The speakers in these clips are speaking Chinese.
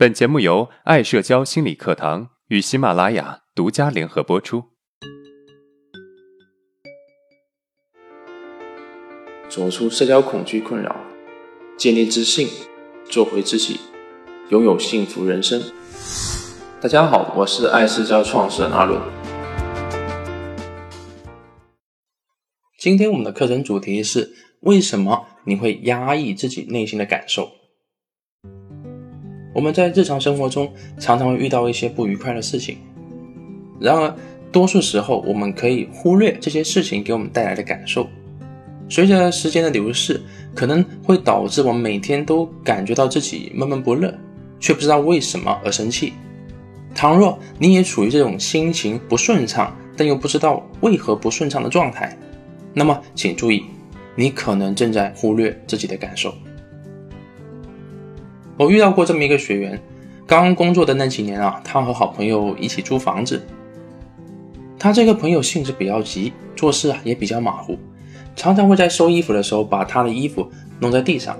本节目由爱社交心理课堂与喜马拉雅独家联合播出。走出社交恐惧困扰，建立自信，做回自己，拥有幸福人生。大家好，我是爱社交创始人阿伦。今天我们的课程主题是：为什么你会压抑自己内心的感受？我们在日常生活中常常会遇到一些不愉快的事情，然而多数时候我们可以忽略这些事情给我们带来的感受。随着时间的流逝，可能会导致我们每天都感觉到自己闷闷不乐，却不知道为什么而生气。倘若你也处于这种心情不顺畅，但又不知道为何不顺畅的状态，那么，请注意，你可能正在忽略自己的感受。我遇到过这么一个学员，刚工作的那几年啊，他和好朋友一起租房子。他这个朋友性子比较急，做事啊也比较马虎，常常会在收衣服的时候把他的衣服弄在地上，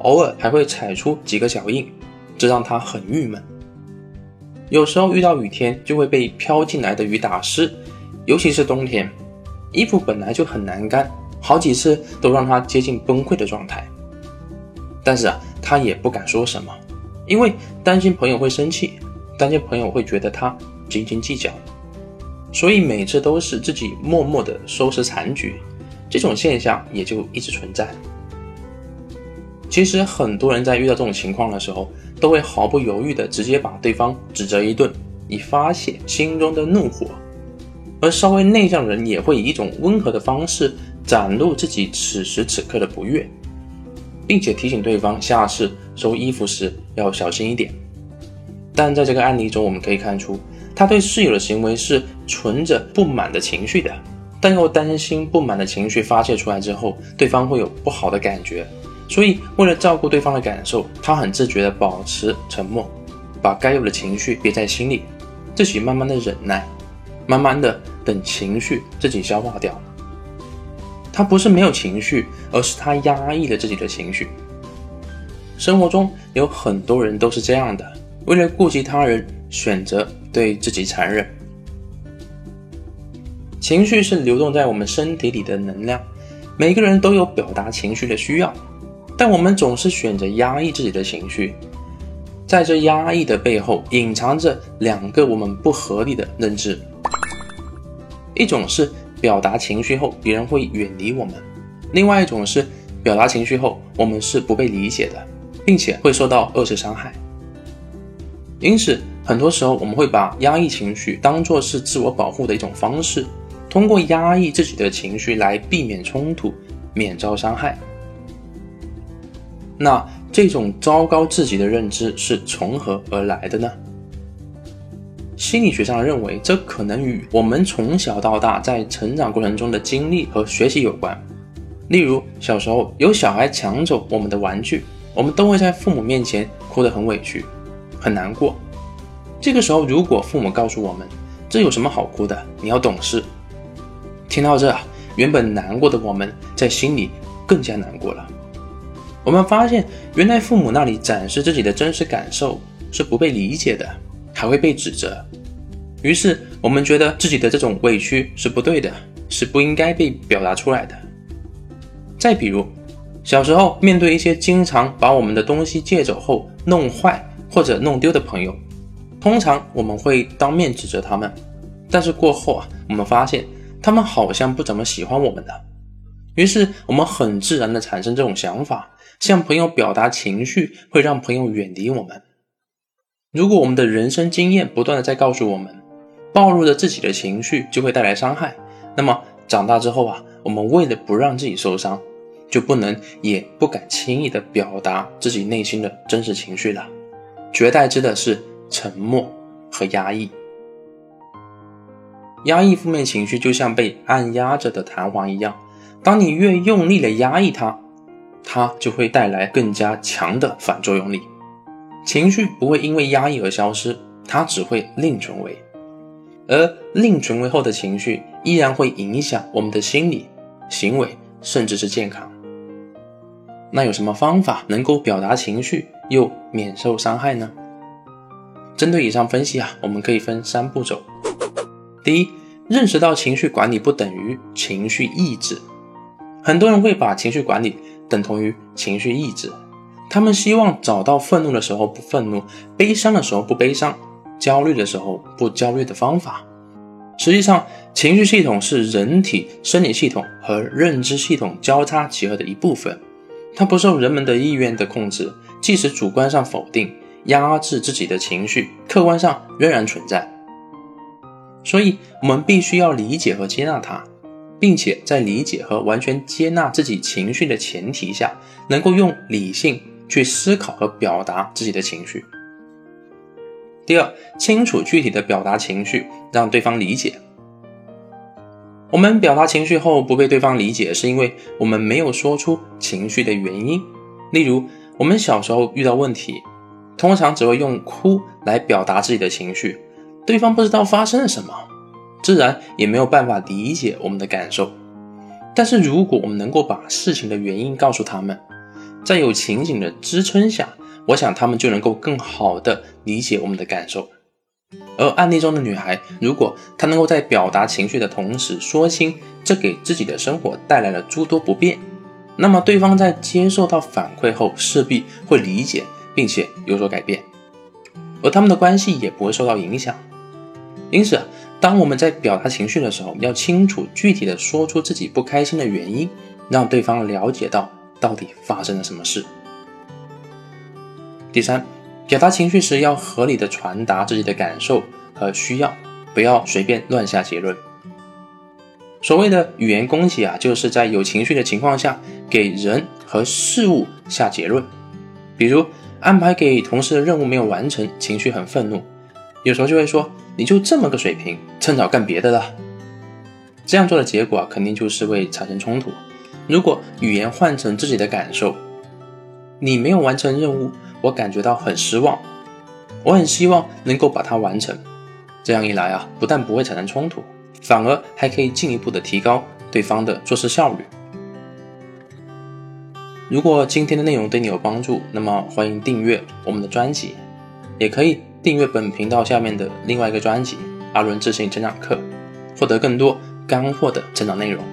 偶尔还会踩出几个脚印，这让他很郁闷。有时候遇到雨天，就会被飘进来的雨打湿，尤其是冬天。衣服本来就很难干，好几次都让他接近崩溃的状态。但是啊，他也不敢说什么，因为担心朋友会生气，担心朋友会觉得他斤斤计较，所以每次都是自己默默的收拾残局。这种现象也就一直存在。其实很多人在遇到这种情况的时候，都会毫不犹豫的直接把对方指责一顿，以发泄心中的怒火。而稍微内向的人也会以一种温和的方式展露自己此时此刻的不悦，并且提醒对方下次收衣服时要小心一点。但在这个案例中，我们可以看出，他对室友的行为是存着不满的情绪的，但又担心不满的情绪发泄出来之后，对方会有不好的感觉，所以为了照顾对方的感受，他很自觉地保持沉默，把该有的情绪憋在心里，自己慢慢的忍耐。慢慢的，等情绪自己消化掉。他不是没有情绪，而是他压抑了自己的情绪。生活中有很多人都是这样的，为了顾及他人，选择对自己残忍。情绪是流动在我们身体里的能量，每个人都有表达情绪的需要，但我们总是选择压抑自己的情绪。在这压抑的背后，隐藏着两个我们不合理的认知。一种是表达情绪后别人会远离我们，另外一种是表达情绪后我们是不被理解的，并且会受到二次伤害。因此，很多时候我们会把压抑情绪当作是自我保护的一种方式，通过压抑自己的情绪来避免冲突，免遭伤害。那这种糟糕自己的认知是从何而来的呢？心理学上认为，这可能与我们从小到大在成长过程中的经历和学习有关。例如，小时候有小孩抢走我们的玩具，我们都会在父母面前哭得很委屈、很难过。这个时候，如果父母告诉我们“这有什么好哭的？你要懂事”，听到这，原本难过的我们在心里更加难过了。我们发现，原来父母那里展示自己的真实感受是不被理解的。还会被指责，于是我们觉得自己的这种委屈是不对的，是不应该被表达出来的。再比如，小时候面对一些经常把我们的东西借走后弄坏或者弄丢的朋友，通常我们会当面指责他们，但是过后啊，我们发现他们好像不怎么喜欢我们的，于是我们很自然的产生这种想法：向朋友表达情绪会让朋友远离我们。如果我们的人生经验不断的在告诉我们，暴露了自己的情绪就会带来伤害，那么长大之后啊，我们为了不让自己受伤，就不能也不敢轻易的表达自己内心的真实情绪了，取而代之的是沉默和压抑。压抑负面情绪就像被按压着的弹簧一样，当你越用力的压抑它，它就会带来更加强的反作用力。情绪不会因为压抑而消失，它只会另存为，而另存为后的情绪依然会影响我们的心理、行为，甚至是健康。那有什么方法能够表达情绪又免受伤害呢？针对以上分析啊，我们可以分三步走。第一，认识到情绪管理不等于情绪抑制。很多人会把情绪管理等同于情绪抑制，他们希望找到愤怒的时候不愤怒，悲伤的时候不悲伤，焦虑的时候不焦虑的方法。实际上，情绪系统是人体生理系统和认知系统交叉结合的一部分，它不受人们的意愿的控制，即使主观上否定、压制自己的情绪，客观上仍然存在。所以，我们必须要理解和接纳它。并且在理解和完全接纳自己情绪的前提下，能够用理性去思考和表达自己的情绪。第二，清楚具体的表达情绪，让对方理解。我们表达情绪后不被对方理解，是因为我们没有说出情绪的原因。例如，我们小时候遇到问题，通常只会用哭来表达自己的情绪，对方不知道发生了什么。自然也没有办法理解我们的感受，但是如果我们能够把事情的原因告诉他们，在有情景的支撑下，我想他们就能够更好的理解我们的感受。而案例中的女孩，如果她能够在表达情绪的同时说清这给自己的生活带来了诸多不便，那么对方在接受到反馈后势必会理解并且有所改变，而他们的关系也不会受到影响。因此。当我们在表达情绪的时候，要清楚具体的说出自己不开心的原因，让对方了解到到底发生了什么事。第三，表达情绪时要合理的传达自己的感受和需要，不要随便乱下结论。所谓的语言攻击啊，就是在有情绪的情况下给人和事物下结论。比如安排给同事的任务没有完成，情绪很愤怒，有时候就会说。你就这么个水平，趁早干别的了。这样做的结果啊，肯定就是会产生冲突。如果语言换成自己的感受，你没有完成任务，我感觉到很失望，我很希望能够把它完成。这样一来啊，不但不会产生冲突，反而还可以进一步的提高对方的做事效率。如果今天的内容对你有帮助，那么欢迎订阅我们的专辑，也可以。订阅本频道下面的另外一个专辑《阿伦自信成长课》，获得更多干货的成长内容。